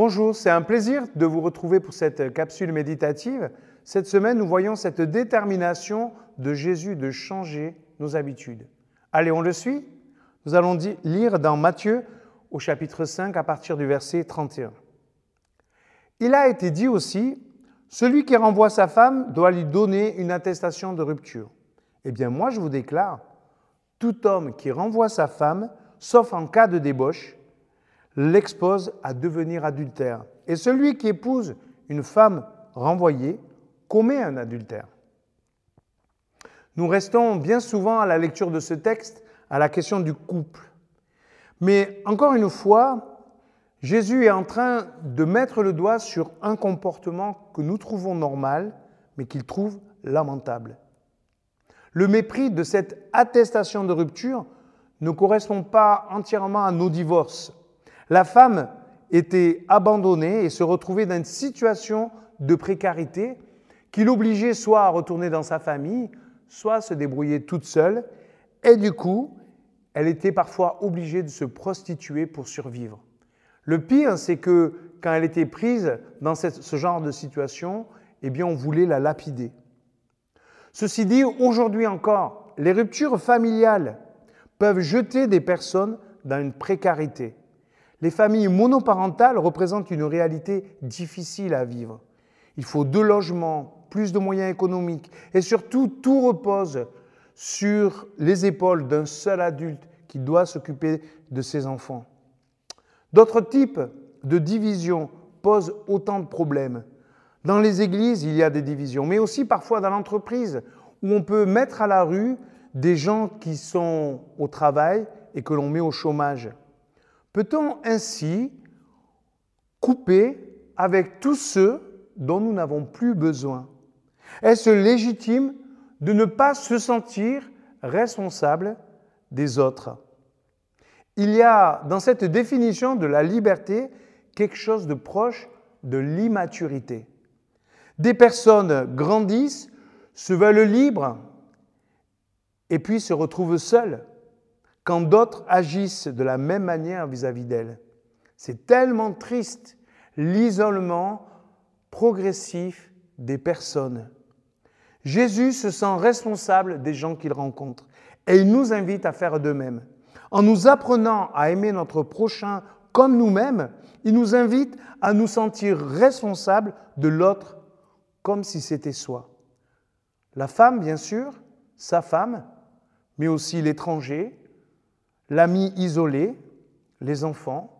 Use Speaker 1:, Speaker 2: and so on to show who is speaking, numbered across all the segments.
Speaker 1: Bonjour, c'est un plaisir de vous retrouver pour cette capsule méditative. Cette semaine, nous voyons cette détermination de Jésus de changer nos habitudes. Allez, on le suit Nous allons lire dans Matthieu au chapitre 5 à partir du verset 31. Il a été dit aussi, celui qui renvoie sa femme doit lui donner une attestation de rupture. Eh bien moi je vous déclare, tout homme qui renvoie sa femme, sauf en cas de débauche, l'expose à devenir adultère. Et celui qui épouse une femme renvoyée commet un adultère. Nous restons bien souvent à la lecture de ce texte à la question du couple. Mais encore une fois, Jésus est en train de mettre le doigt sur un comportement que nous trouvons normal, mais qu'il trouve lamentable. Le mépris de cette attestation de rupture ne correspond pas entièrement à nos divorces. La femme était abandonnée et se retrouvait dans une situation de précarité qui l'obligeait soit à retourner dans sa famille, soit à se débrouiller toute seule. Et du coup, elle était parfois obligée de se prostituer pour survivre. Le pire, c'est que quand elle était prise dans ce genre de situation, eh bien, on voulait la lapider. Ceci dit, aujourd'hui encore, les ruptures familiales peuvent jeter des personnes dans une précarité. Les familles monoparentales représentent une réalité difficile à vivre. Il faut deux logements, plus de moyens économiques et surtout tout repose sur les épaules d'un seul adulte qui doit s'occuper de ses enfants. D'autres types de divisions posent autant de problèmes. Dans les églises, il y a des divisions, mais aussi parfois dans l'entreprise, où on peut mettre à la rue des gens qui sont au travail et que l'on met au chômage. Peut-on ainsi couper avec tous ceux dont nous n'avons plus besoin? Est-ce légitime de ne pas se sentir responsable des autres? Il y a dans cette définition de la liberté quelque chose de proche de l'immaturité. Des personnes grandissent, se veulent libres et puis se retrouvent seules quand d'autres agissent de la même manière vis-à-vis d'elles. C'est tellement triste l'isolement progressif des personnes. Jésus se sent responsable des gens qu'il rencontre et il nous invite à faire de même. En nous apprenant à aimer notre prochain comme nous-mêmes, il nous invite à nous sentir responsables de l'autre comme si c'était soi. La femme, bien sûr, sa femme, mais aussi l'étranger, l'ami isolé, les enfants,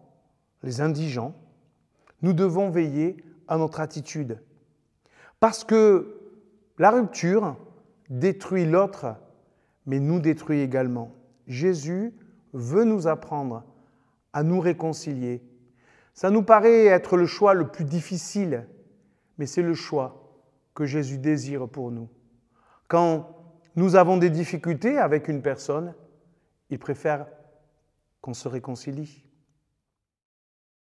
Speaker 1: les indigents, nous devons veiller à notre attitude. Parce que la rupture détruit l'autre, mais nous détruit également. Jésus veut nous apprendre à nous réconcilier. Ça nous paraît être le choix le plus difficile, mais c'est le choix que Jésus désire pour nous. Quand nous avons des difficultés avec une personne, il préfère qu'on se réconcilie.